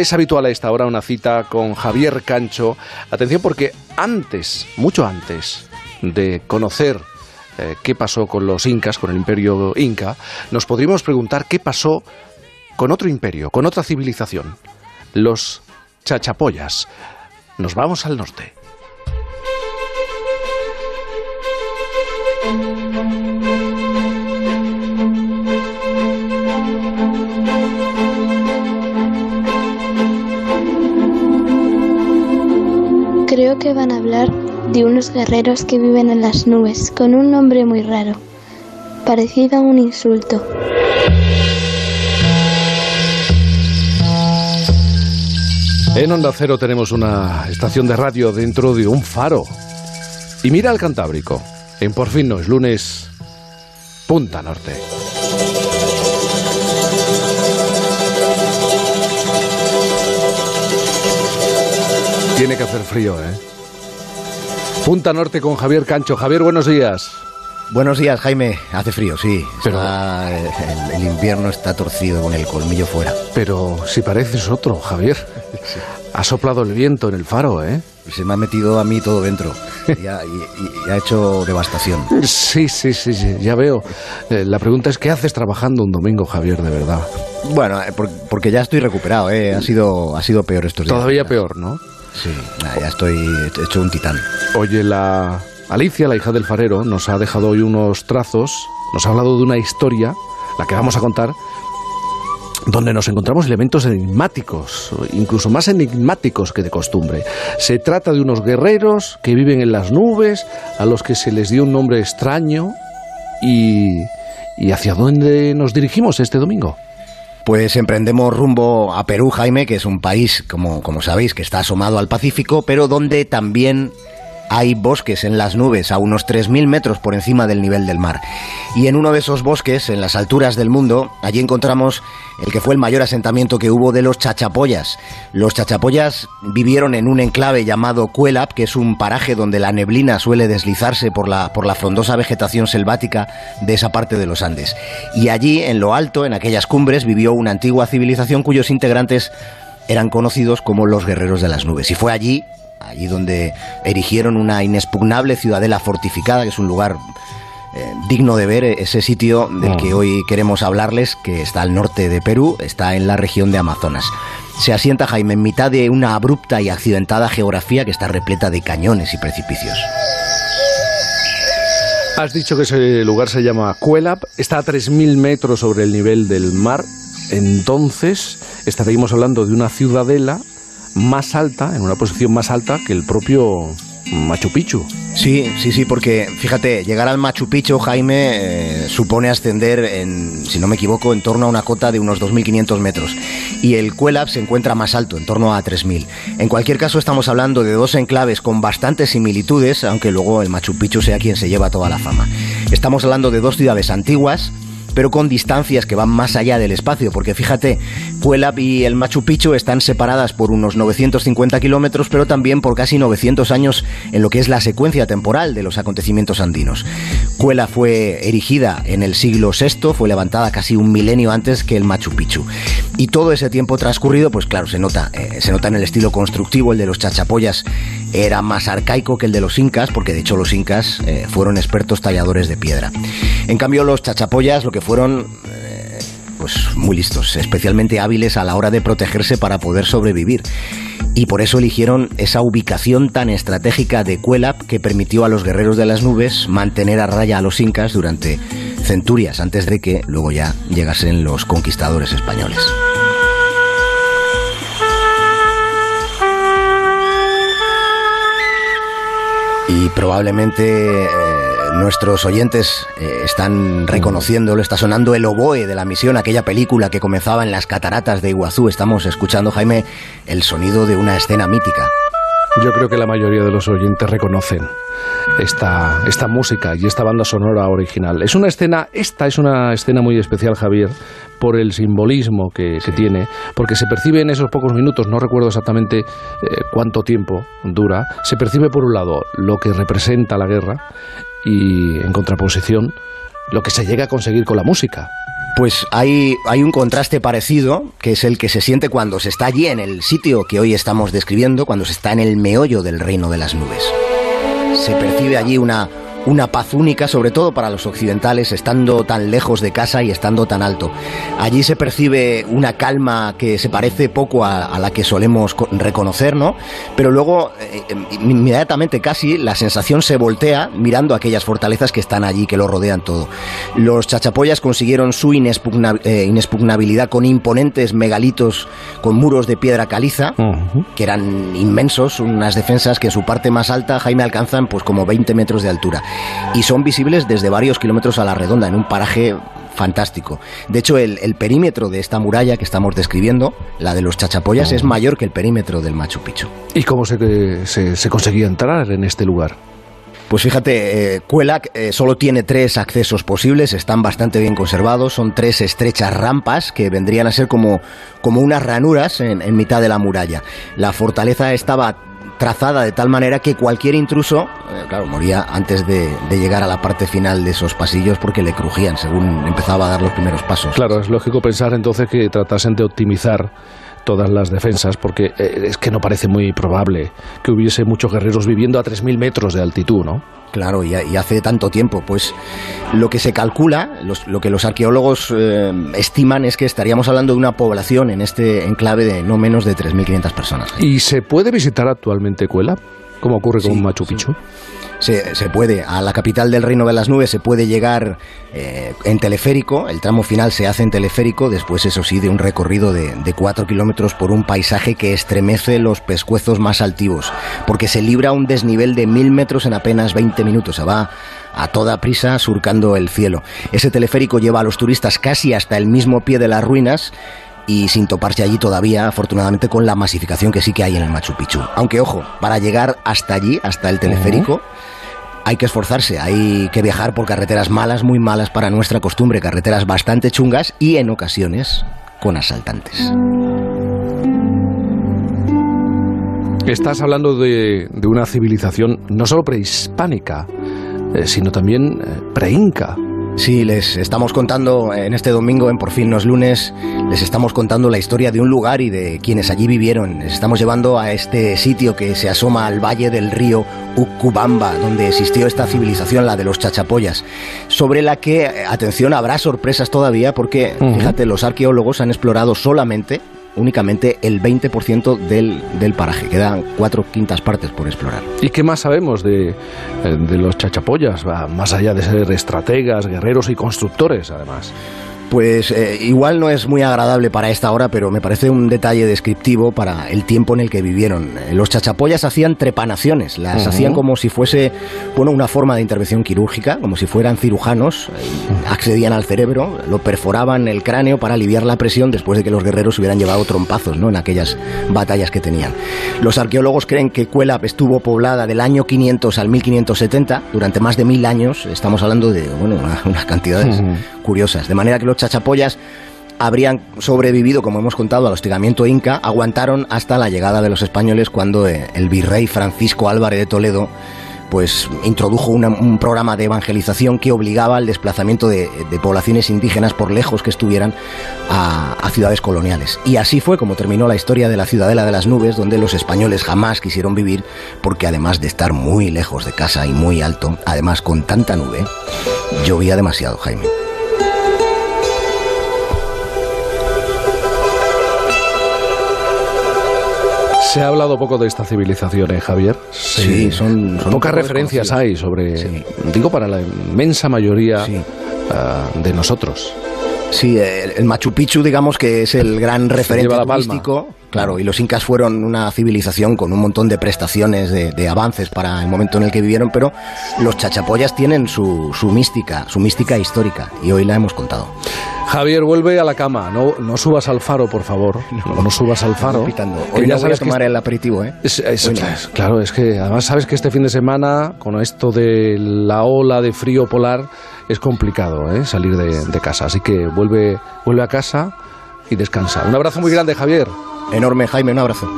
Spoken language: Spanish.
es habitual a esta hora, una cita con Javier Cancho. Atención porque antes, mucho antes de conocer eh, qué pasó con los incas, con el imperio inca, nos podríamos preguntar qué pasó con otro imperio, con otra civilización, los chachapoyas. Nos vamos al norte. Creo que van a hablar de unos guerreros que viven en las nubes, con un nombre muy raro, parecido a un insulto. En Onda Cero tenemos una estación de radio dentro de un faro. Y mira al Cantábrico. En Por fin no es lunes, Punta Norte. Tiene que hacer frío, ¿eh? Punta Norte con Javier Cancho. Javier, buenos días. Buenos días, Jaime. Hace frío, sí. Está- el, el invierno está torcido con el colmillo fuera. Pero si pareces otro, Javier. Ha soplado el viento en el faro, ¿eh? Se me ha metido a mí todo dentro y ha, y- y- y ha hecho devastación. Sí, sí, sí, sí, ya veo. Eh, la pregunta es, ¿qué haces trabajando un domingo, Javier, de verdad? Bueno, eh, por- porque ya estoy recuperado, ¿eh? Ha sido, ha sido peor estos días. Todavía peor, ¿no? Sí, ya estoy hecho un titán. Oye, la Alicia, la hija del farero, nos ha dejado hoy unos trazos, nos ha hablado de una historia, la que vamos a contar, donde nos encontramos elementos enigmáticos, incluso más enigmáticos que de costumbre. Se trata de unos guerreros que viven en las nubes, a los que se les dio un nombre extraño y... ¿Y hacia dónde nos dirigimos este domingo? Pues emprendemos rumbo a Perú, Jaime, que es un país, como, como sabéis, que está asomado al Pacífico, pero donde también hay bosques en las nubes a unos 3.000 metros por encima del nivel del mar. Y en uno de esos bosques, en las alturas del mundo, allí encontramos el que fue el mayor asentamiento que hubo de los chachapoyas. Los chachapoyas vivieron en un enclave llamado Cuelap, que es un paraje donde la neblina suele deslizarse por la, por la frondosa vegetación selvática de esa parte de los Andes. Y allí, en lo alto, en aquellas cumbres, vivió una antigua civilización cuyos integrantes eran conocidos como los guerreros de las nubes. Y fue allí, allí donde erigieron una inexpugnable ciudadela fortificada, que es un lugar eh, digno de ver, ese sitio del que hoy queremos hablarles, que está al norte de Perú, está en la región de Amazonas. Se asienta Jaime en mitad de una abrupta y accidentada geografía que está repleta de cañones y precipicios. Has dicho que ese lugar se llama Cuelap, está a 3.000 metros sobre el nivel del mar, entonces estaríamos hablando de una ciudadela más alta, en una posición más alta que el propio Machu Picchu. Sí, sí, sí, porque fíjate, llegar al Machu Picchu, Jaime, eh, supone ascender, en, si no me equivoco, en torno a una cota de unos 2.500 metros. Y el Cuelap se encuentra más alto, en torno a 3.000. En cualquier caso, estamos hablando de dos enclaves con bastantes similitudes, aunque luego el Machu Picchu sea quien se lleva toda la fama. Estamos hablando de dos ciudades antiguas, pero con distancias que van más allá del espacio, porque fíjate, Cuelap y el Machu Picchu están separadas por unos 950 kilómetros, pero también por casi 900 años en lo que es la secuencia temporal de los acontecimientos andinos. Cuela fue erigida en el siglo VI, fue levantada casi un milenio antes que el Machu Picchu. Y todo ese tiempo transcurrido, pues claro, se nota, eh, se nota en el estilo constructivo, el de los chachapoyas era más arcaico que el de los incas, porque de hecho los incas eh, fueron expertos talladores de piedra. En cambio, los chachapoyas lo que fueron eh, pues muy listos, especialmente hábiles a la hora de protegerse para poder sobrevivir. Y por eso eligieron esa ubicación tan estratégica de Cuelap que permitió a los guerreros de las nubes mantener a raya a los incas durante centurias antes de que luego ya llegasen los conquistadores españoles. Y probablemente eh, nuestros oyentes eh, están reconociéndolo, está sonando el oboe de la misión, aquella película que comenzaba en las cataratas de Iguazú. Estamos escuchando, Jaime, el sonido de una escena mítica. Yo creo que la mayoría de los oyentes reconocen esta, esta música y esta banda sonora original. Es una escena, esta es una escena muy especial, Javier, por el simbolismo que, que tiene, porque se percibe en esos pocos minutos, no recuerdo exactamente eh, cuánto tiempo dura, se percibe por un lado lo que representa la guerra y en contraposición lo que se llega a conseguir con la música. Pues hay, hay un contraste parecido, que es el que se siente cuando se está allí en el sitio que hoy estamos describiendo, cuando se está en el meollo del reino de las nubes. Se percibe allí una, una paz única, sobre todo para los occidentales, estando tan lejos de casa y estando tan alto. Allí se percibe una calma que se parece poco a, la que solemos reconocer, ¿no? Pero luego, eh, inmediatamente casi, la sensación se voltea mirando aquellas fortalezas que están allí, que lo rodean todo. Los chachapoyas consiguieron su eh, inexpugnabilidad con imponentes megalitos con muros de piedra caliza, que eran inmensos, unas defensas que en su parte más alta, Jaime, alcanzan pues como 20 metros de altura y son visibles desde varios kilómetros a la redonda en un paraje fantástico. De hecho, el, perímetro de esta muralla que estamos describiendo, la de los chachapoyas, es mayor que el perímetro del Machu Picchu. ¿Y cómo se, se, conseguía entrar en este lugar? Pues fíjate, eh, eh, solo tiene tres accesos posibles, están bastante bien conservados, son tres estrechas rampas que vendrían a ser como, como unas ranuras en, en mitad de la muralla. La fortaleza estaba trazada de tal manera que cualquier intruso, eh, claro, moría antes de, llegar a la parte final de esos pasillos porque le crujían según empezaba a dar los primeros pasos. Claro, es lógico pensar entonces que tratasen de optimizar todas las defensas, porque eh, es que no parece muy probable que hubiese muchos guerreros viviendo a 3.000 metros de altitud, ¿no? Claro, y, hace tanto tiempo. Pues lo que se calcula, lo que los arqueólogos eh, estiman es que estaríamos hablando de una población en este enclave de no menos de 3.500 personas. ¿Y se puede visitar actualmente Cuela? Como ocurre con Machu Picchu? Se, se, puede. A la capital del Reino de las Nubes se puede llegar eh, en teleférico. El tramo final se hace en teleférico. Después, eso sí, de un recorrido de, de cuatro kilómetros por un paisaje que estremece los pescuezos más altivos. Porque se libra un desnivel de mil metros en apenas 20 minutos. Se va a toda prisa surcando el cielo. Ese teleférico lleva a los turistas casi hasta el mismo pie de las ruinas y sin toparse allí todavía, afortunadamente, con la masificación que sí que hay en el Machu Picchu. Aunque, ojo, para llegar hasta allí, hasta el teleférico, hay que esforzarse, hay que viajar por carreteras malas, muy malas para nuestra costumbre, carreteras bastante chungas y en ocasiones con asaltantes. Estás hablando de, una civilización no solo prehispánica, eh, sino también eh, preinca. Sí, les estamos contando en este domingo, en Por fin los lunes, les estamos contando la historia de un lugar y de quienes allí vivieron. Les estamos llevando a este sitio que se asoma al valle del río Ucubamba, donde existió esta civilización, la de los chachapoyas, sobre la que, atención, habrá sorpresas todavía porque, fíjate, los arqueólogos han explorado solamente únicamente el 20% del, del paraje. Quedan cuatro quintas partes por explorar. ¿Y qué más sabemos de, eh, de los chachapollas? Más allá de ser estrategas, guerreros y constructores, además. Pues eh, igual no es muy agradable para esta hora, pero me parece un detalle descriptivo para el tiempo en el que vivieron. Eh, los chachapoyas hacían trepanaciones, las hacían como si fuese bueno, una forma de intervención quirúrgica, como si fueran cirujanos, eh, accedían al cerebro, lo perforaban el cráneo para aliviar la presión después de que los guerreros hubieran llevado trompazos ¿no? en aquellas batallas que tenían. Los arqueólogos creen que Cuelap estuvo poblada del año 500 al 1570, durante más de mil años, estamos hablando de bueno, unas cantidades curiosas, de manera que los chachapollas habrían sobrevivido, como hemos contado, al hostigamiento inca, aguantaron hasta la llegada de los españoles cuando eh, el virrey Francisco Álvarez de Toledo pues introdujo un programa de evangelización que obligaba al desplazamiento de, poblaciones indígenas por lejos que estuvieran a, ciudades coloniales. Y así fue como terminó la historia de la ciudadela de las nubes, donde los españoles jamás quisieron vivir, porque además de estar muy lejos de casa y muy alto, además con tanta nube, llovía demasiado, Jaime. Se ha hablado poco de esta civilización, ¿eh, Javier? Sí, son, Pocas referencias hay sobre, digo, para la inmensa mayoría ah, de nosotros. Sí, el, Machu Picchu, digamos que es el gran referente turístico. Claro, y los incas fueron una civilización con un montón de prestaciones, de, avances para el momento en el que vivieron, pero los chachapoyas tienen su, su mística, su mística histórica, y hoy la hemos contado. Javier, vuelve a la cama. No, no subas al faro, por favor. No, no subas al faro. Hoy ya sabes tomar el aperitivo, ¿eh? claro, es que además sabes que este fin de semana, con esto de la ola de frío polar, es complicado ¿eh? salir de, de casa. Así que vuelve, vuelve a casa y descansa. Un abrazo muy grande, Javier. Enorme, Jaime, un abrazo.